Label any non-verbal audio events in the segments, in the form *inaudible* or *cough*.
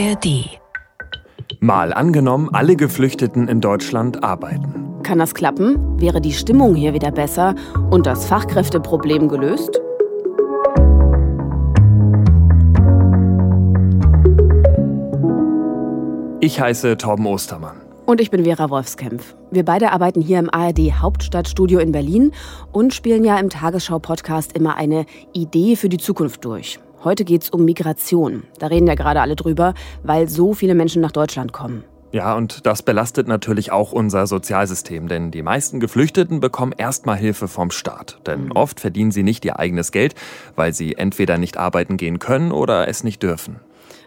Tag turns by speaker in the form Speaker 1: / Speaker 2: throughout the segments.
Speaker 1: ARD.
Speaker 2: Mal angenommen, alle Geflüchteten in Deutschland arbeiten.
Speaker 3: Kann das klappen? Wäre die Stimmung hier wieder besser und das Fachkräfteproblem gelöst?
Speaker 2: Ich heiße Torben Ostermann.
Speaker 3: Und ich bin Vera Wolfskämpf. Wir beide arbeiten hier im ARD Hauptstadtstudio in Berlin und spielen ja im Tagesschau-Podcast immer eine Idee für die Zukunft durch. Heute geht es um Migration. Da reden ja gerade alle drüber, weil so viele Menschen nach Deutschland kommen.
Speaker 2: Ja, und das belastet natürlich auch unser Sozialsystem, denn die meisten Geflüchteten bekommen erstmal Hilfe vom Staat. Denn mhm. oft verdienen sie nicht ihr eigenes Geld, weil sie entweder nicht arbeiten gehen können oder es nicht dürfen.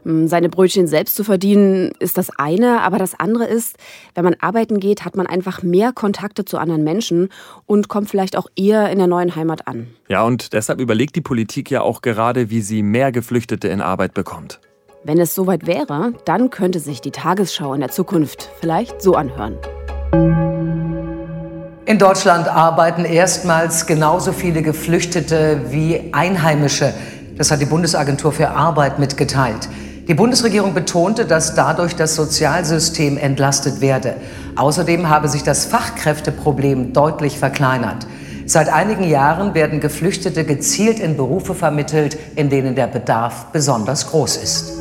Speaker 3: Hm, seine Brötchen selbst zu verdienen, ist das eine, aber das andere ist, wenn man arbeiten geht, hat man einfach mehr Kontakte zu anderen Menschen und kommt vielleicht auch eher in der neuen Heimat an.
Speaker 2: Ja, und deshalb überlegt die Politik ja auch gerade, wie sie mehr Geflüchtete in Arbeit bekommt.
Speaker 3: Wenn es soweit wäre, dann könnte sich die Tagesschau in der Zukunft vielleicht so anhören.
Speaker 4: In Deutschland arbeiten erstmals genauso viele Geflüchtete wie Einheimische. Das hat die Bundesagentur für Arbeit mitgeteilt. Die Bundesregierung betonte, dass dadurch das Sozialsystem entlastet werde. Außerdem habe sich das Fachkräfteproblem deutlich verkleinert. Seit einigen Jahren werden Geflüchtete gezielt in Berufe vermittelt, in denen der Bedarf besonders groß ist.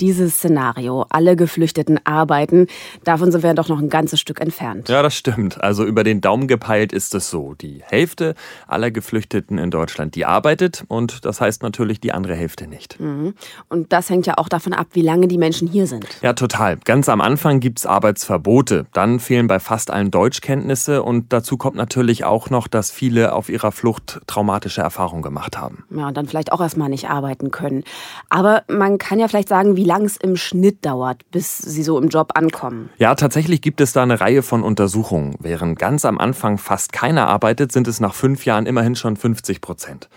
Speaker 3: Dieses Szenario, alle Geflüchteten arbeiten, davon sind wir doch noch ein ganzes Stück entfernt.
Speaker 2: Ja, das stimmt. Also über den Daumen gepeilt ist es so. Die Hälfte aller Geflüchteten in Deutschland, die arbeitet und das heißt natürlich die andere Hälfte nicht.
Speaker 3: Mhm. Und das hängt ja auch davon ab, wie lange die Menschen hier sind.
Speaker 2: Ja, total. Ganz am Anfang gibt es Arbeitsverbote. Dann fehlen bei fast allen Deutschkenntnisse und dazu kommt natürlich auch noch, dass viele auf ihrer Flucht traumatische Erfahrungen gemacht haben.
Speaker 3: Ja, und dann vielleicht auch erstmal nicht arbeiten können. Aber man kann ja vielleicht sagen, wie lang es im Schnitt dauert, bis sie so im Job ankommen.
Speaker 2: Ja, tatsächlich gibt es da eine Reihe von Untersuchungen. Während ganz am Anfang fast keiner arbeitet, sind es nach fünf Jahren immerhin schon 50 Prozent.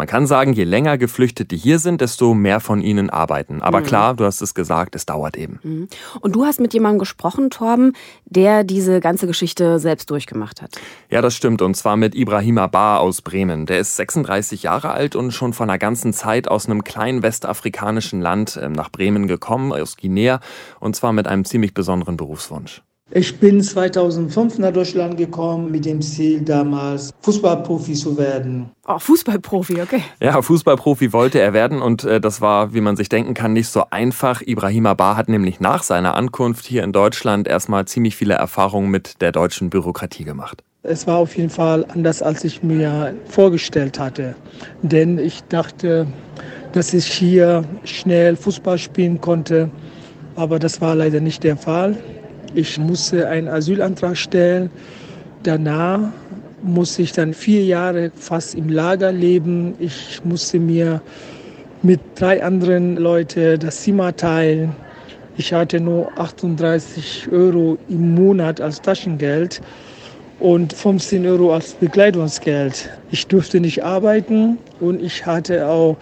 Speaker 2: Man kann sagen, je länger Geflüchtete hier sind, desto mehr von ihnen arbeiten. Aber mhm. klar, du hast es gesagt, es dauert eben.
Speaker 3: Mhm. Und du hast mit jemandem gesprochen, Torben, der diese ganze Geschichte selbst durchgemacht hat.
Speaker 2: Ja, das stimmt. Und zwar mit Ibrahim Bar aus Bremen. Der ist 36 Jahre alt und schon von einer ganzen Zeit aus einem kleinen westafrikanischen Land ähm, nach Bremen gekommen, aus Guinea. Und zwar mit einem ziemlich besonderen Berufswunsch.
Speaker 5: Ich bin 2005 nach Deutschland gekommen mit dem Ziel, damals Fußballprofi zu werden.
Speaker 3: Oh, Fußballprofi, okay.
Speaker 2: Ja, Fußballprofi wollte er werden und äh, das war, wie man sich denken kann, nicht so einfach. Ibrahim Bar hat nämlich nach seiner Ankunft hier in Deutschland erstmal ziemlich viele Erfahrungen mit der deutschen Bürokratie gemacht.
Speaker 5: Es war auf jeden Fall anders, als ich mir vorgestellt hatte. Denn ich dachte, dass ich hier schnell Fußball spielen konnte, aber das war leider nicht der Fall. Ich musste einen Asylantrag stellen. Danach musste ich dann vier Jahre fast im Lager leben. Ich musste mir mit drei anderen Leuten das Zimmer teilen. Ich hatte nur 38 Euro im Monat als Taschengeld und 15 Euro als Bekleidungsgeld. Ich durfte nicht arbeiten und ich hatte auch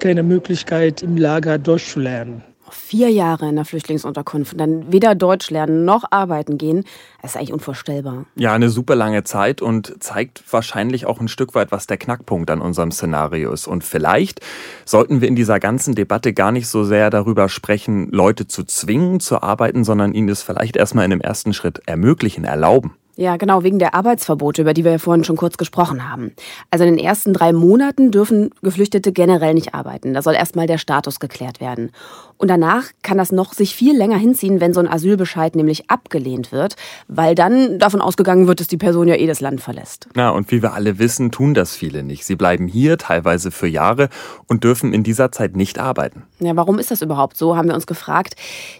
Speaker 5: keine Möglichkeit, im Lager Deutsch zu lernen
Speaker 3: vier Jahre in der Flüchtlingsunterkunft und dann weder Deutsch lernen noch arbeiten gehen, das ist eigentlich unvorstellbar.
Speaker 2: Ja, eine super lange Zeit und zeigt wahrscheinlich auch ein Stück weit, was der Knackpunkt an unserem Szenario ist. Und vielleicht sollten wir in dieser ganzen Debatte gar nicht so sehr darüber sprechen, Leute zu zwingen zu arbeiten, sondern ihnen es vielleicht erstmal in dem ersten Schritt ermöglichen, erlauben.
Speaker 3: Ja, genau, wegen der Arbeitsverbote, über die wir ja vorhin schon kurz gesprochen haben. Also in den ersten drei Monaten dürfen Geflüchtete generell nicht arbeiten. Da soll erstmal der Status geklärt werden. Und danach kann das noch sich viel länger hinziehen, wenn so ein Asylbescheid nämlich abgelehnt wird, weil dann davon ausgegangen wird, dass die Person ja eh das Land verlässt.
Speaker 2: Na, und wie wir alle wissen, tun das viele nicht. Sie bleiben hier, teilweise für Jahre, und dürfen in dieser Zeit nicht arbeiten.
Speaker 3: Ja, warum ist das überhaupt so, haben wir uns gefragt.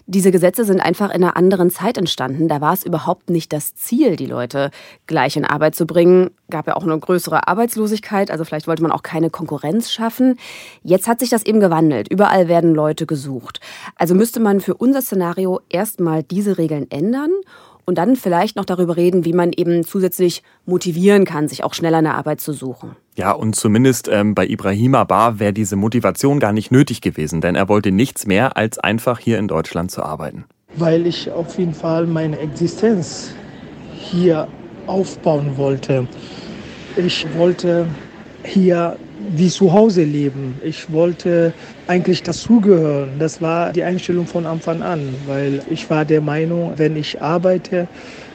Speaker 3: Diese Gesetze sind einfach in einer anderen Zeit entstanden. Da war es überhaupt nicht das Ziel, die Leute gleich in Arbeit zu bringen. Gab ja auch eine größere Arbeitslosigkeit, also vielleicht wollte man auch keine Konkurrenz schaffen. Jetzt hat sich das eben gewandelt. Überall werden Leute gesucht. Also müsste man für unser Szenario erstmal diese Regeln ändern und dann vielleicht noch darüber reden, wie man eben zusätzlich motivieren kann, sich auch schneller eine Arbeit zu suchen.
Speaker 2: Ja, und zumindest ähm, bei Ibrahima Bar wäre diese Motivation gar nicht nötig gewesen, denn er wollte nichts mehr, als einfach hier in Deutschland zu arbeiten.
Speaker 5: Weil ich auf jeden Fall meine Existenz hier aufbauen wollte. Ich wollte hier wie zu Hause leben. Ich wollte eigentlich dazugehören. Das war die Einstellung von Anfang an, weil ich war der Meinung, wenn ich arbeite,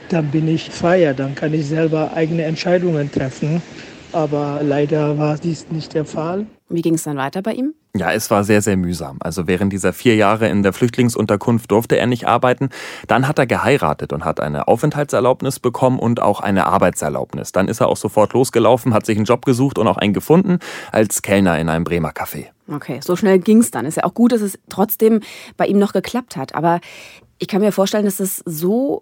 Speaker 5: dann bin ich freier, dann kann ich selber eigene Entscheidungen treffen. Aber leider war dies nicht der Fall.
Speaker 3: Wie ging es dann weiter bei ihm?
Speaker 2: Ja, es war sehr, sehr mühsam. Also während dieser vier Jahre in der Flüchtlingsunterkunft durfte er nicht arbeiten. Dann hat er geheiratet und hat eine Aufenthaltserlaubnis bekommen und auch eine Arbeitserlaubnis. Dann ist er auch sofort losgelaufen, hat sich einen Job gesucht und auch einen gefunden als Kellner in einem Bremer Café.
Speaker 3: Okay, so schnell ging es dann. Ist ja auch gut, dass es trotzdem bei ihm noch geklappt hat. Aber ich kann mir vorstellen, dass es so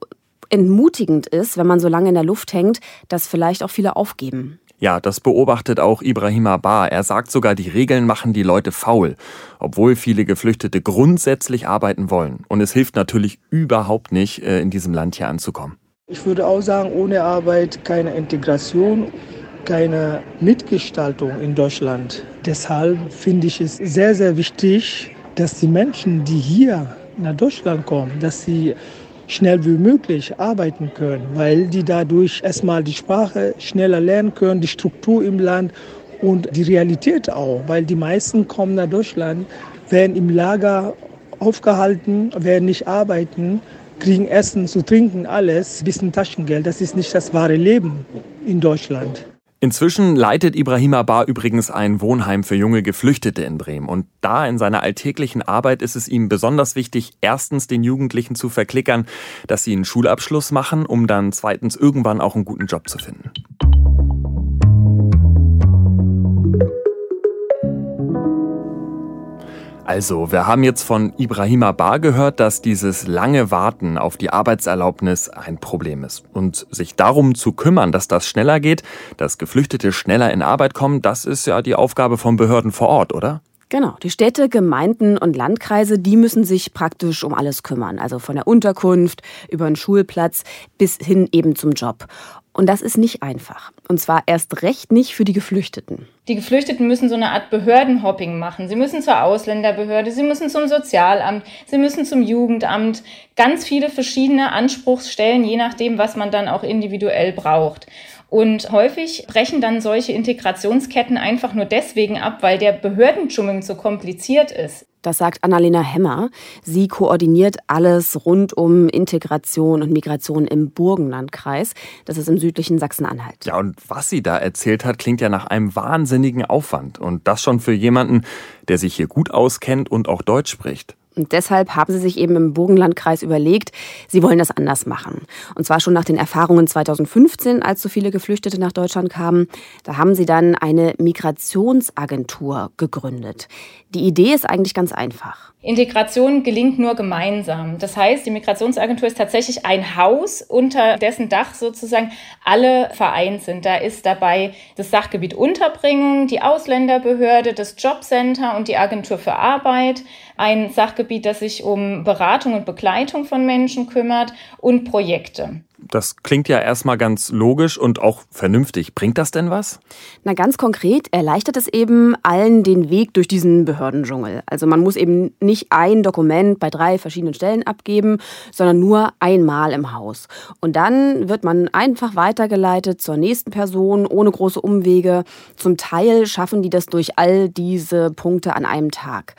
Speaker 3: entmutigend ist, wenn man so lange in der Luft hängt, dass vielleicht auch viele aufgeben.
Speaker 2: Ja, das beobachtet auch Ibrahim Bar. Er sagt sogar, die Regeln machen die Leute faul, obwohl viele Geflüchtete grundsätzlich arbeiten wollen. Und es hilft natürlich überhaupt nicht, äh, in diesem Land hier anzukommen.
Speaker 5: Ich würde auch sagen, ohne Arbeit keine Integration, keine Mitgestaltung in Deutschland. Deshalb finde ich es sehr, sehr wichtig, dass die Menschen, die hier nach Deutschland kommen, dass sie schnell wie möglich arbeiten können, weil die dadurch erstmal die Sprache schneller lernen können, die Struktur im Land und die Realität auch, weil die meisten kommen nach Deutschland, werden im Lager aufgehalten, werden nicht arbeiten, kriegen Essen zu trinken, alles, bisschen Taschengeld. Das ist nicht das wahre Leben in Deutschland.
Speaker 2: Inzwischen leitet Ibrahim Bar übrigens ein Wohnheim für junge Geflüchtete in Bremen. Und da in seiner alltäglichen Arbeit ist es ihm besonders wichtig, erstens den Jugendlichen zu verklickern, dass sie einen Schulabschluss machen, um dann zweitens irgendwann auch einen guten Job zu finden. Also, wir haben jetzt von Ibrahima Bar gehört, dass dieses lange Warten auf die Arbeitserlaubnis ein Problem ist. Und sich darum zu kümmern, dass das schneller geht, dass Geflüchtete schneller in Arbeit kommen, das ist ja die Aufgabe von Behörden vor Ort, oder?
Speaker 3: Genau, die Städte, Gemeinden und Landkreise, die müssen sich praktisch um alles kümmern. Also von der Unterkunft über den Schulplatz bis hin eben zum Job. Und das ist nicht einfach. Und zwar erst recht nicht für die Geflüchteten.
Speaker 1: Die Geflüchteten müssen so eine Art Behördenhopping machen. Sie müssen zur Ausländerbehörde, sie müssen zum Sozialamt, sie müssen zum Jugendamt. Ganz viele verschiedene Anspruchsstellen, je nachdem, was man dann auch individuell braucht. Und häufig brechen dann solche Integrationsketten einfach nur deswegen ab, weil der Behördendschungel so kompliziert ist.
Speaker 3: Das sagt Annalena Hemmer. Sie koordiniert alles rund um Integration und Migration im Burgenlandkreis. Das ist im südlichen Sachsen-Anhalt.
Speaker 2: Ja, und was sie da erzählt hat, klingt ja nach einem wahnsinnigen Aufwand. Und das schon für jemanden, der sich hier gut auskennt und auch Deutsch spricht.
Speaker 3: Und deshalb haben sie sich eben im Burgenlandkreis überlegt, sie wollen das anders machen. Und zwar schon nach den Erfahrungen 2015, als so viele Geflüchtete nach Deutschland kamen. Da haben sie dann eine Migrationsagentur gegründet. Die Idee ist eigentlich ganz einfach.
Speaker 1: Integration gelingt nur gemeinsam. Das heißt, die Migrationsagentur ist tatsächlich ein Haus, unter dessen Dach sozusagen alle vereint sind. Da ist dabei das Sachgebiet Unterbringung, die Ausländerbehörde, das Jobcenter und die Agentur für Arbeit, ein Sachgebiet, das sich um Beratung und Begleitung von Menschen kümmert und Projekte.
Speaker 2: Das klingt ja erstmal ganz logisch und auch vernünftig. Bringt das denn was?
Speaker 3: Na, ganz konkret erleichtert es eben allen den Weg durch diesen Behördendschungel. Also man muss eben nicht ein Dokument bei drei verschiedenen Stellen abgeben, sondern nur einmal im Haus. Und dann wird man einfach weitergeleitet zur nächsten Person ohne große Umwege. Zum Teil schaffen die das durch all diese Punkte an einem Tag.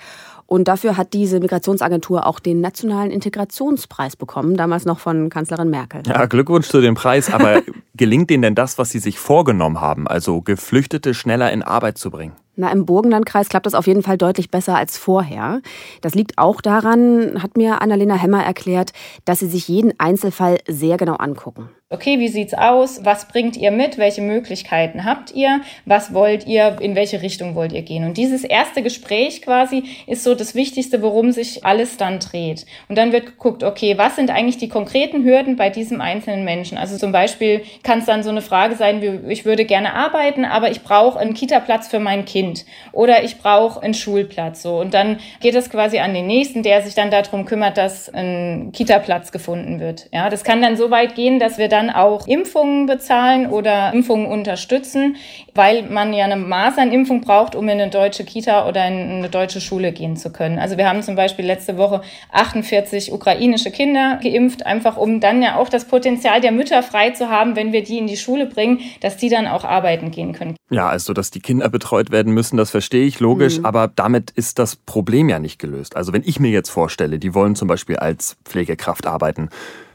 Speaker 3: Und dafür hat diese Migrationsagentur auch den Nationalen Integrationspreis bekommen, damals noch von Kanzlerin Merkel.
Speaker 2: Ja, Glückwunsch zu dem Preis. Aber *laughs* gelingt denen denn das, was sie sich vorgenommen haben, also Geflüchtete schneller in Arbeit zu bringen?
Speaker 3: Na, im Burgenlandkreis klappt das auf jeden Fall deutlich besser als vorher. Das liegt auch daran, hat mir Annalena Hemmer erklärt, dass sie sich jeden Einzelfall sehr genau angucken
Speaker 1: okay, wie sieht's aus? Was bringt ihr mit? Welche Möglichkeiten habt ihr? Was wollt ihr? In welche Richtung wollt ihr gehen? Und dieses erste Gespräch quasi ist so das Wichtigste, worum sich alles dann dreht. Und dann wird geguckt, okay, was sind eigentlich die konkreten Hürden bei diesem einzelnen Menschen? Also zum Beispiel kann es dann so eine Frage sein, wie, ich würde gerne arbeiten, aber ich brauche einen Kita-Platz für mein Kind oder ich brauche einen Schulplatz. So. Und dann geht es quasi an den nächsten, der sich dann darum kümmert, dass ein Kita-Platz gefunden wird. Ja, das kann dann so weit gehen, dass wir dann dann auch Impfungen bezahlen oder Impfungen unterstützen, weil man ja eine Masernimpfung braucht, um in eine deutsche Kita oder in eine deutsche Schule gehen zu können. Also wir haben zum Beispiel letzte Woche 48 ukrainische Kinder geimpft, einfach um dann ja auch das Potenzial der Mütter frei zu haben, wenn wir die in die Schule bringen, dass die dann auch arbeiten gehen können.
Speaker 2: Ja, also dass die Kinder betreut werden müssen, das verstehe ich logisch, mhm. aber damit ist das Problem ja nicht gelöst. Also wenn ich mir jetzt vorstelle, die wollen zum Beispiel als Pflegekraft arbeiten,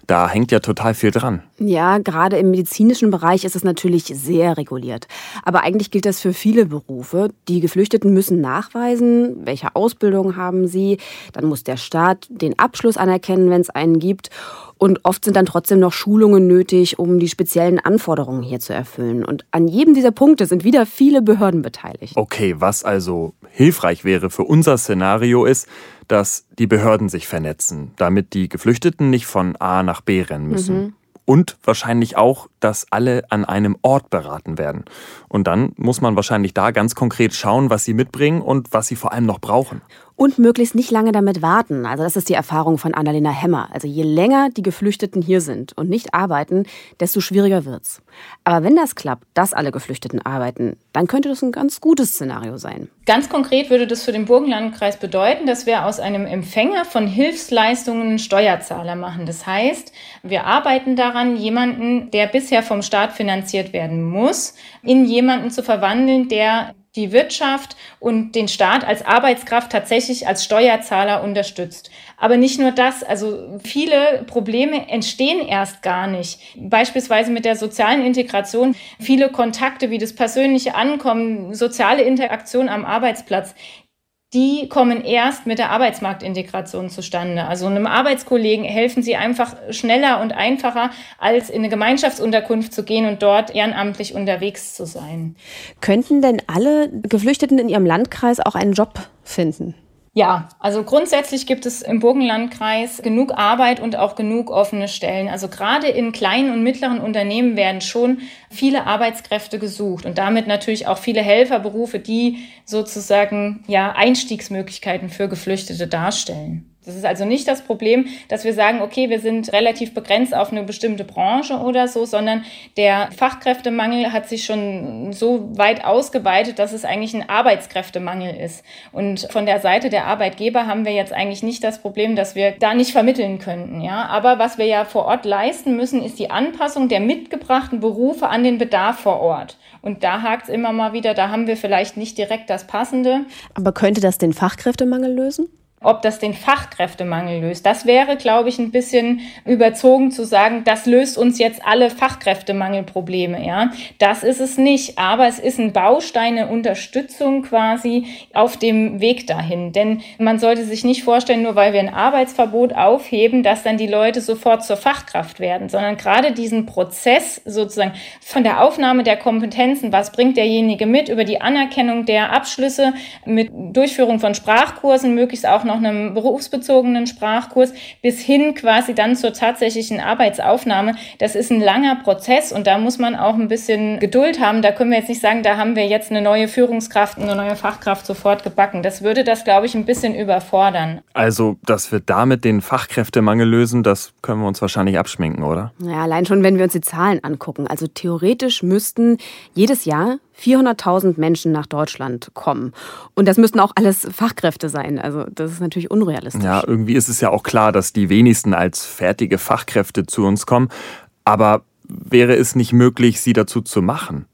Speaker 2: da hängt ja total viel dran.
Speaker 3: Ja, gerade im medizinischen Bereich ist es natürlich sehr reguliert. Aber eigentlich gilt das für viele Berufe. Die Geflüchteten müssen nachweisen, welche Ausbildung haben sie. Dann muss der Staat den Abschluss anerkennen, wenn es einen gibt. Und oft sind dann trotzdem noch Schulungen nötig, um die speziellen Anforderungen hier zu erfüllen. Und an jedem dieser Punkte sind wieder viele Behörden beteiligt.
Speaker 2: Okay, was also hilfreich wäre für unser Szenario ist, dass die Behörden sich vernetzen, damit die Geflüchteten nicht von A nach B rennen müssen. Mhm. Und wahrscheinlich auch, dass alle an einem Ort beraten werden. Und dann muss man wahrscheinlich da ganz konkret schauen, was sie mitbringen und was sie vor allem noch brauchen
Speaker 3: und möglichst nicht lange damit warten. Also das ist die Erfahrung von Annalena Hemmer. Also je länger die Geflüchteten hier sind und nicht arbeiten, desto schwieriger wird's. Aber wenn das klappt, dass alle Geflüchteten arbeiten, dann könnte das ein ganz gutes Szenario sein.
Speaker 1: Ganz konkret würde das für den Burgenlandkreis bedeuten, dass wir aus einem Empfänger von Hilfsleistungen Steuerzahler machen. Das heißt, wir arbeiten daran, jemanden, der bisher vom Staat finanziert werden muss, in jemanden zu verwandeln, der die Wirtschaft und den Staat als Arbeitskraft tatsächlich als Steuerzahler unterstützt. Aber nicht nur das, also viele Probleme entstehen erst gar nicht. Beispielsweise mit der sozialen Integration, viele Kontakte wie das persönliche Ankommen, soziale Interaktion am Arbeitsplatz, die kommen erst mit der Arbeitsmarktintegration zustande. Also einem Arbeitskollegen helfen sie einfach schneller und einfacher, als in eine Gemeinschaftsunterkunft zu gehen und dort ehrenamtlich unterwegs zu sein.
Speaker 3: Könnten denn alle Geflüchteten in ihrem Landkreis auch einen Job finden?
Speaker 1: Ja, also grundsätzlich gibt es im Burgenlandkreis genug Arbeit und auch genug offene Stellen. Also gerade in kleinen und mittleren Unternehmen werden schon viele Arbeitskräfte gesucht und damit natürlich auch viele Helferberufe, die sozusagen ja Einstiegsmöglichkeiten für Geflüchtete darstellen. Das ist also nicht das Problem, dass wir sagen, okay, wir sind relativ begrenzt auf eine bestimmte Branche oder so, sondern der Fachkräftemangel hat sich schon so weit ausgeweitet, dass es eigentlich ein Arbeitskräftemangel ist. Und von der Seite der Arbeitgeber haben wir jetzt eigentlich nicht das Problem, dass wir da nicht vermitteln könnten. Ja? Aber was wir ja vor Ort leisten müssen, ist die Anpassung der mitgebrachten Berufe an den Bedarf vor Ort. Und da hakt es immer mal wieder, da haben wir vielleicht nicht direkt das Passende.
Speaker 3: Aber könnte das den Fachkräftemangel lösen?
Speaker 1: Ob das den Fachkräftemangel löst. Das wäre, glaube ich, ein bisschen überzogen zu sagen, das löst uns jetzt alle Fachkräftemangelprobleme. Ja, das ist es nicht. Aber es ist ein Baustein, eine Unterstützung quasi auf dem Weg dahin. Denn man sollte sich nicht vorstellen, nur weil wir ein Arbeitsverbot aufheben, dass dann die Leute sofort zur Fachkraft werden, sondern gerade diesen Prozess sozusagen von der Aufnahme der Kompetenzen, was bringt derjenige mit, über die Anerkennung der Abschlüsse mit Durchführung von Sprachkursen, möglichst auch noch noch einem berufsbezogenen Sprachkurs bis hin quasi dann zur tatsächlichen Arbeitsaufnahme. Das ist ein langer Prozess und da muss man auch ein bisschen Geduld haben. Da können wir jetzt nicht sagen, da haben wir jetzt eine neue Führungskraft, eine neue Fachkraft sofort gebacken. Das würde das, glaube ich, ein bisschen überfordern.
Speaker 2: Also, dass wir damit den Fachkräftemangel lösen, das können wir uns wahrscheinlich abschminken, oder?
Speaker 3: Ja, allein schon, wenn wir uns die Zahlen angucken. Also theoretisch müssten jedes Jahr 400.000 Menschen nach Deutschland kommen. Und das müssten auch alles Fachkräfte sein. Also das ist natürlich unrealistisch.
Speaker 2: Ja, irgendwie ist es ja auch klar, dass die wenigsten als fertige Fachkräfte zu uns kommen. Aber wäre es nicht möglich, sie dazu zu machen?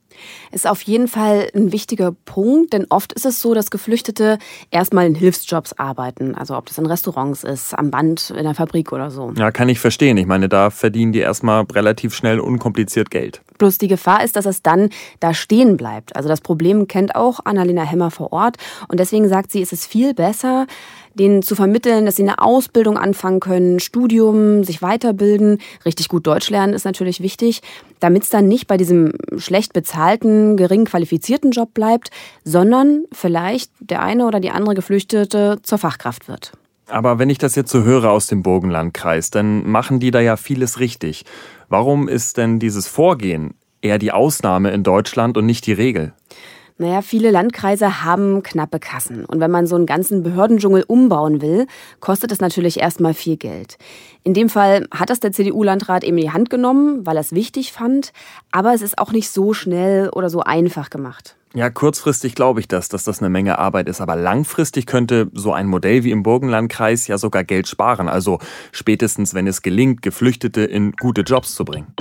Speaker 3: ist auf jeden Fall ein wichtiger Punkt, denn oft ist es so, dass Geflüchtete erstmal in Hilfsjobs arbeiten. Also ob das in Restaurants ist, am Band, in der Fabrik oder so.
Speaker 2: Ja, kann ich verstehen. Ich meine, da verdienen die erstmal relativ schnell unkompliziert Geld.
Speaker 3: Bloß die Gefahr ist, dass es dann da stehen bleibt. Also das Problem kennt auch Annalena Hemmer vor Ort. Und deswegen sagt sie, es ist viel besser, denen zu vermitteln, dass sie eine Ausbildung anfangen können, Studium, sich weiterbilden. Richtig gut Deutsch lernen ist natürlich wichtig, damit es dann nicht bei diesem schlecht bezahlten, gering qualifizierten Job bleibt, sondern vielleicht der eine oder die andere Geflüchtete zur Fachkraft wird.
Speaker 2: Aber wenn ich das jetzt so höre aus dem Burgenlandkreis, dann machen die da ja vieles richtig. Warum ist denn dieses Vorgehen eher die Ausnahme in Deutschland und nicht die Regel?
Speaker 3: Naja, viele Landkreise haben knappe Kassen. Und wenn man so einen ganzen Behördendschungel umbauen will, kostet es natürlich erstmal viel Geld. In dem Fall hat das der CDU-Landrat eben in die Hand genommen, weil er es wichtig fand. Aber es ist auch nicht so schnell oder so einfach gemacht.
Speaker 2: Ja, kurzfristig glaube ich das, dass das eine Menge Arbeit ist. Aber langfristig könnte so ein Modell wie im Burgenlandkreis ja sogar Geld sparen. Also spätestens, wenn es gelingt, Geflüchtete in gute Jobs zu bringen.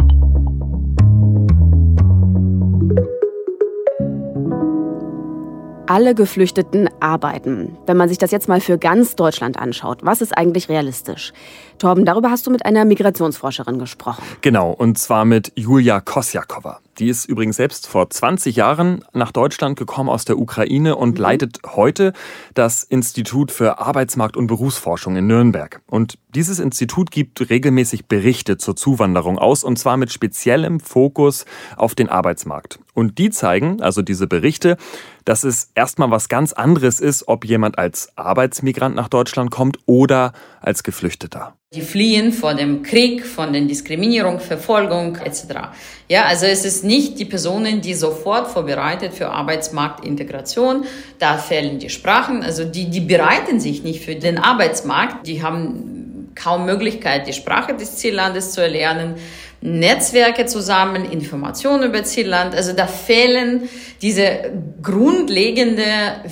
Speaker 3: alle Geflüchteten arbeiten. Wenn man sich das jetzt mal für ganz Deutschland anschaut, was ist eigentlich realistisch? Torben, darüber hast du mit einer Migrationsforscherin gesprochen.
Speaker 2: Genau, und zwar mit Julia Kosjakova. Die ist übrigens selbst vor 20 Jahren nach Deutschland gekommen aus der Ukraine und mhm. leitet heute das Institut für Arbeitsmarkt und Berufsforschung in Nürnberg. Und dieses Institut gibt regelmäßig Berichte zur Zuwanderung aus und zwar mit speziellem Fokus auf den Arbeitsmarkt. Und die zeigen, also diese Berichte, dass es erstmal was ganz anderes ist, ob jemand als Arbeitsmigrant nach Deutschland kommt oder als Geflüchteter.
Speaker 6: Die fliehen vor dem Krieg, von der Diskriminierung, Verfolgung etc. Ja, also es ist nicht die Personen, die sofort vorbereitet für Arbeitsmarktintegration. Da fehlen die Sprachen. Also die, die bereiten sich nicht für den Arbeitsmarkt. Die haben kaum Möglichkeit, die Sprache des Ziellandes zu erlernen. Netzwerke zusammen, Informationen über Zielland. Also da fehlen diese grundlegende,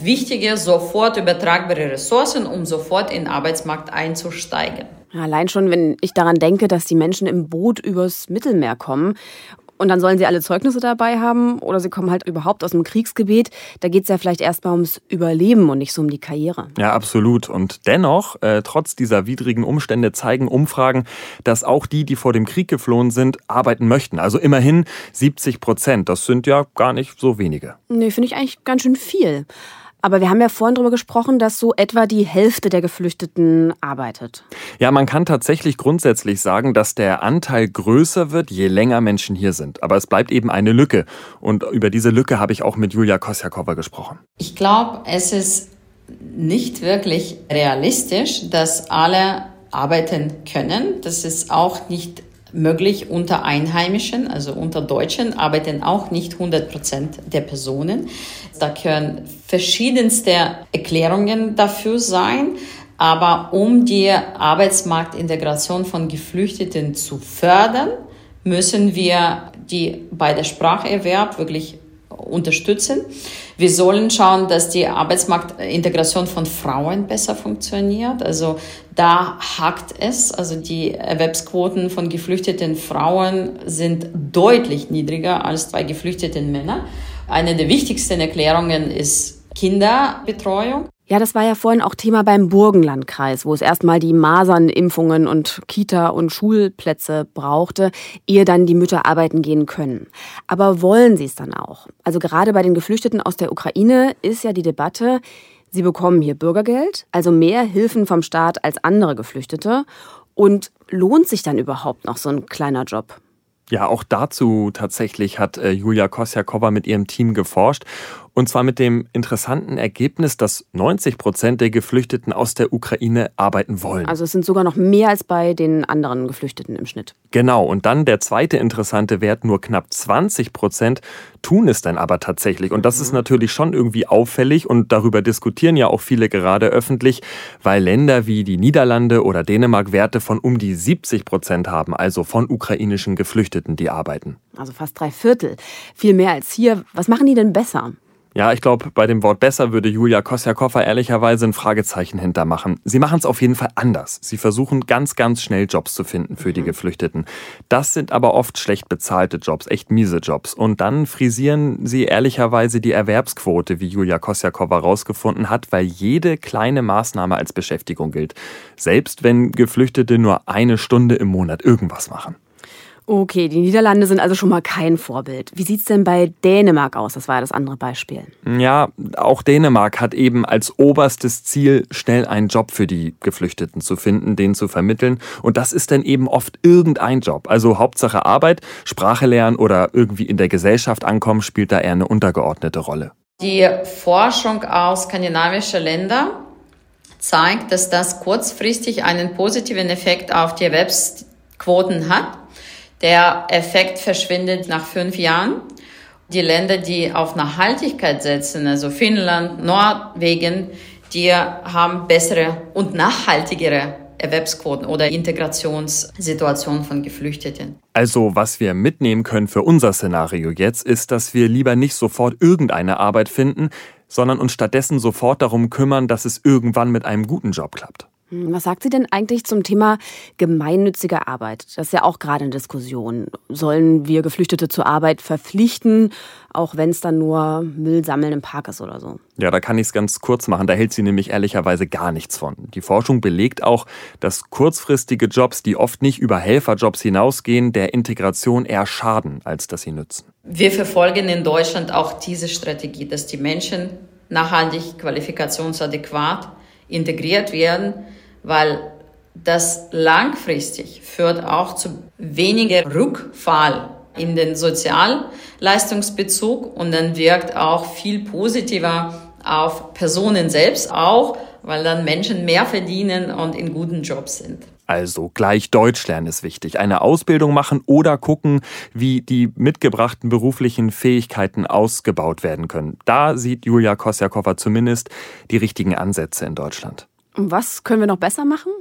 Speaker 6: wichtige, sofort übertragbare Ressourcen, um sofort in den Arbeitsmarkt einzusteigen.
Speaker 3: Allein schon, wenn ich daran denke, dass die Menschen im Boot übers Mittelmeer kommen und dann sollen sie alle Zeugnisse dabei haben oder sie kommen halt überhaupt aus einem Kriegsgebiet. Da geht es ja vielleicht erstmal ums Überleben und nicht so um die Karriere.
Speaker 2: Ja, absolut. Und dennoch, äh, trotz dieser widrigen Umstände, zeigen Umfragen, dass auch die, die vor dem Krieg geflohen sind, arbeiten möchten. Also immerhin 70 Prozent. Das sind ja gar nicht so wenige.
Speaker 3: Nee, finde ich eigentlich ganz schön viel. Aber wir haben ja vorhin darüber gesprochen, dass so etwa die Hälfte der Geflüchteten arbeitet.
Speaker 2: Ja, man kann tatsächlich grundsätzlich sagen, dass der Anteil größer wird, je länger Menschen hier sind. Aber es bleibt eben eine Lücke. Und über diese Lücke habe ich auch mit Julia Kosjakova gesprochen.
Speaker 6: Ich glaube, es ist nicht wirklich realistisch, dass alle arbeiten können. Das ist auch nicht möglich unter Einheimischen, also unter Deutschen, arbeiten auch nicht 100 Prozent der Personen. Da können verschiedenste Erklärungen dafür sein. Aber um die Arbeitsmarktintegration von Geflüchteten zu fördern, müssen wir die bei der Spracherwerb wirklich unterstützen. Wir sollen schauen, dass die Arbeitsmarktintegration von Frauen besser funktioniert. Also da hakt es. Also die Erwerbsquoten von geflüchteten Frauen sind deutlich niedriger als bei geflüchteten Männern. Eine der wichtigsten Erklärungen ist Kinderbetreuung.
Speaker 3: Ja, das war ja vorhin auch Thema beim Burgenlandkreis, wo es erstmal die Masernimpfungen und Kita- und Schulplätze brauchte, ehe dann die Mütter arbeiten gehen können. Aber wollen sie es dann auch? Also gerade bei den Geflüchteten aus der Ukraine ist ja die Debatte, sie bekommen hier Bürgergeld, also mehr Hilfen vom Staat als andere Geflüchtete. Und lohnt sich dann überhaupt noch so ein kleiner Job?
Speaker 2: Ja, auch dazu tatsächlich hat äh, Julia Kosjakova mit ihrem Team geforscht. Und zwar mit dem interessanten Ergebnis, dass 90 Prozent der Geflüchteten aus der Ukraine arbeiten wollen.
Speaker 3: Also es sind sogar noch mehr als bei den anderen Geflüchteten im Schnitt.
Speaker 2: Genau. Und dann der zweite interessante Wert, nur knapp 20 Prozent tun es dann aber tatsächlich. Und das ist mhm. natürlich schon irgendwie auffällig und darüber diskutieren ja auch viele gerade öffentlich, weil Länder wie die Niederlande oder Dänemark Werte von um die 70 Prozent haben, also von ukrainischen Geflüchteten, die arbeiten.
Speaker 3: Also fast drei Viertel. Viel mehr als hier. Was machen die denn besser?
Speaker 2: Ja, ich glaube, bei dem Wort besser würde Julia Kosjakova ehrlicherweise ein Fragezeichen hintermachen. Sie machen es auf jeden Fall anders. Sie versuchen ganz, ganz schnell Jobs zu finden für die mhm. Geflüchteten. Das sind aber oft schlecht bezahlte Jobs, echt miese Jobs. Und dann frisieren sie ehrlicherweise die Erwerbsquote, wie Julia Kosjakova herausgefunden hat, weil jede kleine Maßnahme als Beschäftigung gilt. Selbst wenn Geflüchtete nur eine Stunde im Monat irgendwas machen.
Speaker 3: Okay, die Niederlande sind also schon mal kein Vorbild. Wie sieht es denn bei Dänemark aus? Das war ja das andere Beispiel.
Speaker 2: Ja, auch Dänemark hat eben als oberstes Ziel, schnell einen Job für die Geflüchteten zu finden, den zu vermitteln. Und das ist dann eben oft irgendein Job. Also Hauptsache Arbeit, Sprache lernen oder irgendwie in der Gesellschaft ankommen, spielt da eher eine untergeordnete Rolle.
Speaker 6: Die Forschung aus skandinavischen Ländern zeigt, dass das kurzfristig einen positiven Effekt auf die Erwerbsquoten hat. Der Effekt verschwindet nach fünf Jahren. Die Länder, die auf Nachhaltigkeit setzen, also Finnland, Norwegen, die haben bessere und nachhaltigere Erwerbsquoten oder Integrationssituationen von Geflüchteten.
Speaker 2: Also was wir mitnehmen können für unser Szenario jetzt, ist, dass wir lieber nicht sofort irgendeine Arbeit finden, sondern uns stattdessen sofort darum kümmern, dass es irgendwann mit einem guten Job klappt.
Speaker 3: Hm, was sagt sie denn eigentlich zum Thema gemeinnützige Arbeit? Das ist ja auch gerade eine Diskussion. Sollen wir Geflüchtete zur Arbeit verpflichten, auch wenn es dann nur Müll sammeln im Park ist oder so?
Speaker 2: Ja, da kann ich es ganz kurz machen. Da hält sie nämlich ehrlicherweise gar nichts von. Die Forschung belegt auch, dass kurzfristige Jobs, die oft nicht über Helferjobs hinausgehen, der Integration eher schaden, als dass sie nützen.
Speaker 6: Wir verfolgen in Deutschland auch diese Strategie, dass die Menschen nachhaltig qualifikationsadäquat integriert werden weil das langfristig führt auch zu weniger Rückfall in den Sozialleistungsbezug und dann wirkt auch viel positiver auf Personen selbst auch, weil dann Menschen mehr verdienen und in guten Jobs sind.
Speaker 2: Also gleich Deutsch lernen ist wichtig. Eine Ausbildung machen oder gucken, wie die mitgebrachten beruflichen Fähigkeiten ausgebaut werden können. Da sieht Julia Kosjakova zumindest die richtigen Ansätze in Deutschland.
Speaker 3: Was können wir noch besser machen?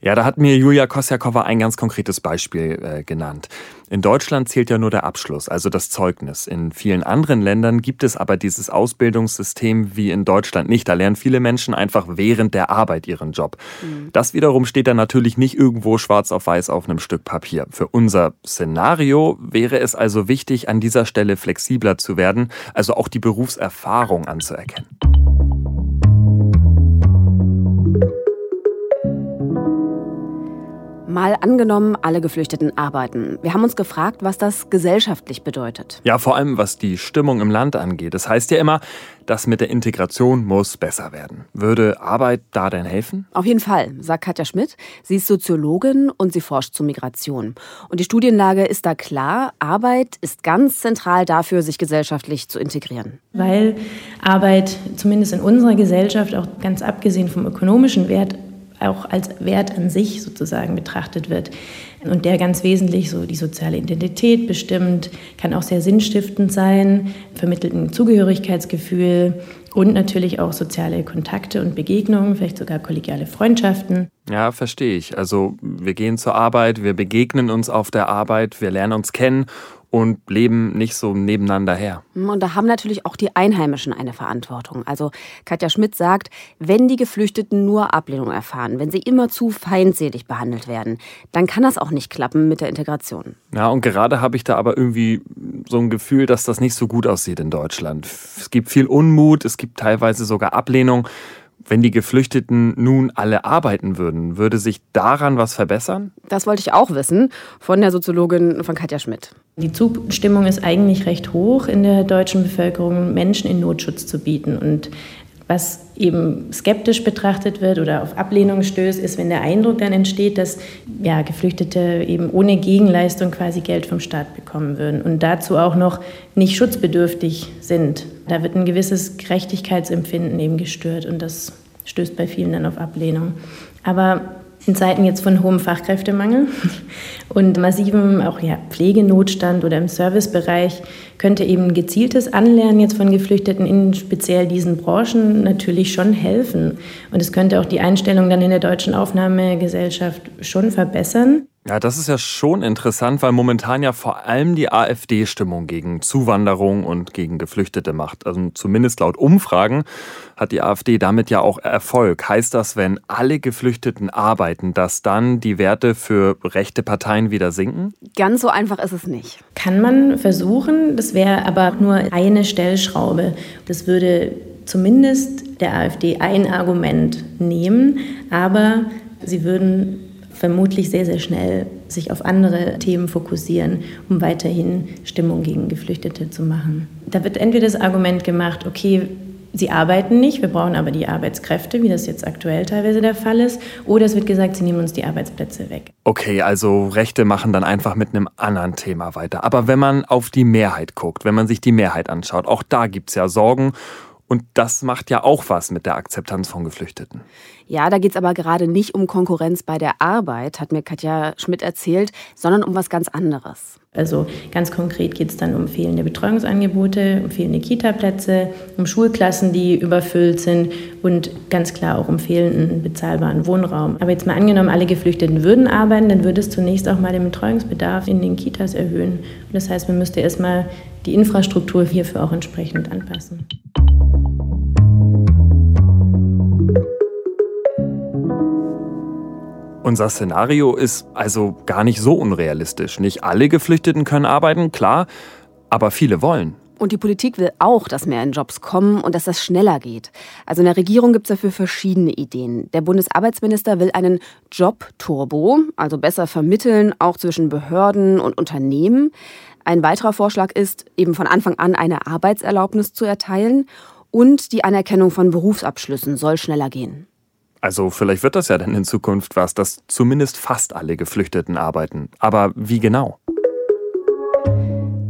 Speaker 2: Ja, da hat mir Julia Kosjakova ein ganz konkretes Beispiel äh, genannt. In Deutschland zählt ja nur der Abschluss, also das Zeugnis. In vielen anderen Ländern gibt es aber dieses Ausbildungssystem wie in Deutschland nicht. Da lernen viele Menschen einfach während der Arbeit ihren Job. Mhm. Das wiederum steht dann natürlich nicht irgendwo schwarz auf weiß auf einem Stück Papier. Für unser Szenario wäre es also wichtig, an dieser Stelle flexibler zu werden, also auch die Berufserfahrung anzuerkennen.
Speaker 3: Mal angenommen, alle Geflüchteten arbeiten. Wir haben uns gefragt, was das gesellschaftlich bedeutet.
Speaker 2: Ja, vor allem was die Stimmung im Land angeht. Das heißt ja immer, das mit der Integration muss besser werden. Würde Arbeit da denn helfen?
Speaker 3: Auf jeden Fall, sagt Katja Schmidt. Sie ist Soziologin und sie forscht zur Migration. Und die Studienlage ist da klar. Arbeit ist ganz zentral dafür, sich gesellschaftlich zu integrieren.
Speaker 7: Weil Arbeit zumindest in unserer Gesellschaft, auch ganz abgesehen vom ökonomischen Wert, auch als Wert an sich sozusagen betrachtet wird und der ganz wesentlich so die soziale Identität bestimmt, kann auch sehr sinnstiftend sein, vermittelt ein Zugehörigkeitsgefühl und natürlich auch soziale Kontakte und Begegnungen, vielleicht sogar kollegiale Freundschaften.
Speaker 2: Ja, verstehe ich. Also wir gehen zur Arbeit, wir begegnen uns auf der Arbeit, wir lernen uns kennen und leben nicht so nebeneinander her.
Speaker 3: Und da haben natürlich auch die Einheimischen eine Verantwortung. Also Katja Schmidt sagt, wenn die Geflüchteten nur Ablehnung erfahren, wenn sie immer zu feindselig behandelt werden, dann kann das auch nicht klappen mit der Integration.
Speaker 2: Ja, und gerade habe ich da aber irgendwie so ein Gefühl, dass das nicht so gut aussieht in Deutschland. Es gibt viel Unmut, es gibt teilweise sogar Ablehnung. Wenn die Geflüchteten nun alle arbeiten würden, würde sich daran was verbessern?
Speaker 3: Das wollte ich auch wissen von der Soziologin von Katja Schmidt.
Speaker 7: Die Zustimmung ist eigentlich recht hoch in der deutschen Bevölkerung, Menschen in Notschutz zu bieten. Und was eben skeptisch betrachtet wird oder auf Ablehnung stößt, ist, wenn der Eindruck dann entsteht, dass ja, Geflüchtete eben ohne Gegenleistung quasi Geld vom Staat bekommen würden und dazu auch noch nicht schutzbedürftig sind. Da wird ein gewisses Gerechtigkeitsempfinden eben gestört und das stößt bei vielen dann auf Ablehnung. Aber in Zeiten jetzt von hohem Fachkräftemangel und massivem auch ja, Pflegenotstand oder im Servicebereich könnte eben gezieltes Anlernen jetzt von Geflüchteten in speziell diesen Branchen natürlich schon helfen. Und es könnte auch die Einstellung dann in der deutschen Aufnahmegesellschaft schon verbessern.
Speaker 2: Ja, das ist ja schon interessant, weil momentan ja vor allem die AfD Stimmung gegen Zuwanderung und gegen Geflüchtete macht. Also zumindest laut Umfragen hat die AfD damit ja auch Erfolg. Heißt das, wenn alle Geflüchteten arbeiten, dass dann die Werte für rechte Parteien wieder sinken?
Speaker 3: Ganz so einfach ist es nicht.
Speaker 7: Kann man versuchen, das wäre aber nur eine Stellschraube. Das würde zumindest der AfD ein Argument nehmen, aber sie würden vermutlich sehr, sehr schnell sich auf andere Themen fokussieren, um weiterhin Stimmung gegen Geflüchtete zu machen. Da wird entweder das Argument gemacht, okay, sie arbeiten nicht, wir brauchen aber die Arbeitskräfte, wie das jetzt aktuell teilweise der Fall ist, oder es wird gesagt, sie nehmen uns die Arbeitsplätze weg.
Speaker 2: Okay, also Rechte machen dann einfach mit einem anderen Thema weiter. Aber wenn man auf die Mehrheit guckt, wenn man sich die Mehrheit anschaut, auch da gibt es ja Sorgen und das macht ja auch was mit der Akzeptanz von Geflüchteten.
Speaker 3: Ja, da geht es aber gerade nicht um Konkurrenz bei der Arbeit, hat mir Katja Schmidt erzählt, sondern um was ganz anderes.
Speaker 7: Also ganz konkret geht es dann um fehlende Betreuungsangebote, um fehlende Kitaplätze, um Schulklassen, die überfüllt sind und ganz klar auch um fehlenden bezahlbaren Wohnraum. Aber jetzt mal angenommen, alle Geflüchteten würden arbeiten, dann würde es zunächst auch mal den Betreuungsbedarf in den Kitas erhöhen. Und das heißt, man müsste erstmal die Infrastruktur hierfür auch entsprechend anpassen.
Speaker 2: Unser Szenario ist also gar nicht so unrealistisch. Nicht alle Geflüchteten können arbeiten, klar, aber viele wollen.
Speaker 3: Und die Politik will auch, dass mehr in Jobs kommen und dass das schneller geht. Also in der Regierung gibt es dafür verschiedene Ideen. Der Bundesarbeitsminister will einen Job-Turbo, also besser vermitteln, auch zwischen Behörden und Unternehmen. Ein weiterer Vorschlag ist, eben von Anfang an eine Arbeitserlaubnis zu erteilen und die Anerkennung von Berufsabschlüssen soll schneller gehen.
Speaker 2: Also vielleicht wird das ja dann in Zukunft was, dass zumindest fast alle Geflüchteten arbeiten. Aber wie genau?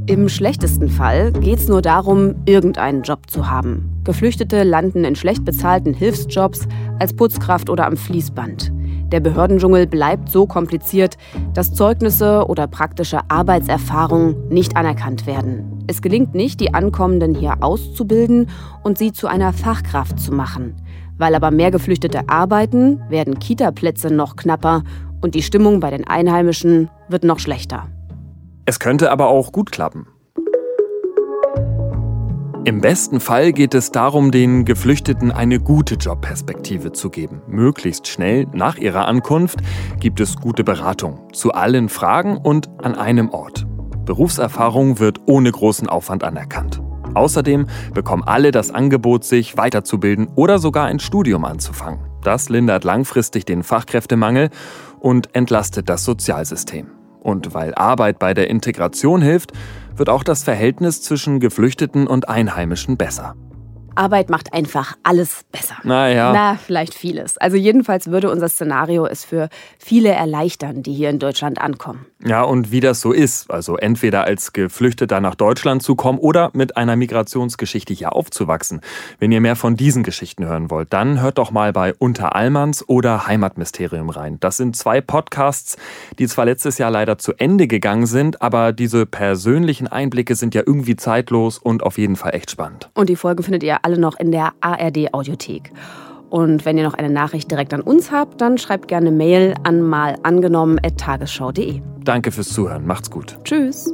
Speaker 3: Im schlechtesten Fall geht es nur darum, irgendeinen Job zu haben. Geflüchtete landen in schlecht bezahlten Hilfsjobs als Putzkraft oder am Fließband. Der Behördendschungel bleibt so kompliziert, dass Zeugnisse oder praktische Arbeitserfahrung nicht anerkannt werden. Es gelingt nicht, die Ankommenden hier auszubilden und sie zu einer Fachkraft zu machen. Weil aber mehr Geflüchtete arbeiten, werden Kita-Plätze noch knapper und die Stimmung bei den Einheimischen wird noch schlechter.
Speaker 2: Es könnte aber auch gut klappen. Im besten Fall geht es darum, den Geflüchteten eine gute Jobperspektive zu geben. Möglichst schnell nach ihrer Ankunft gibt es gute Beratung zu allen Fragen und an einem Ort. Berufserfahrung wird ohne großen Aufwand anerkannt. Außerdem bekommen alle das Angebot, sich weiterzubilden oder sogar ein Studium anzufangen. Das lindert langfristig den Fachkräftemangel und entlastet das Sozialsystem. Und weil Arbeit bei der Integration hilft, wird auch das Verhältnis zwischen Geflüchteten und Einheimischen besser.
Speaker 3: Arbeit macht einfach alles besser.
Speaker 2: Naja.
Speaker 3: Na, vielleicht vieles. Also jedenfalls würde unser Szenario es für viele erleichtern, die hier in Deutschland ankommen.
Speaker 2: Ja, und wie das so ist, also entweder als Geflüchteter nach Deutschland zu kommen oder mit einer Migrationsgeschichte hier aufzuwachsen. Wenn ihr mehr von diesen Geschichten hören wollt, dann hört doch mal bei Unter Allmanns oder Heimatmysterium rein. Das sind zwei Podcasts, die zwar letztes Jahr leider zu Ende gegangen sind, aber diese persönlichen Einblicke sind ja irgendwie zeitlos und auf jeden Fall echt spannend.
Speaker 3: Und die Folgen findet ihr alle noch in der ARD Audiothek. Und wenn ihr noch eine Nachricht direkt an uns habt, dann schreibt gerne Mail an malangenommen.tagesschau.de.
Speaker 2: Danke fürs Zuhören. Macht's gut.
Speaker 3: Tschüss.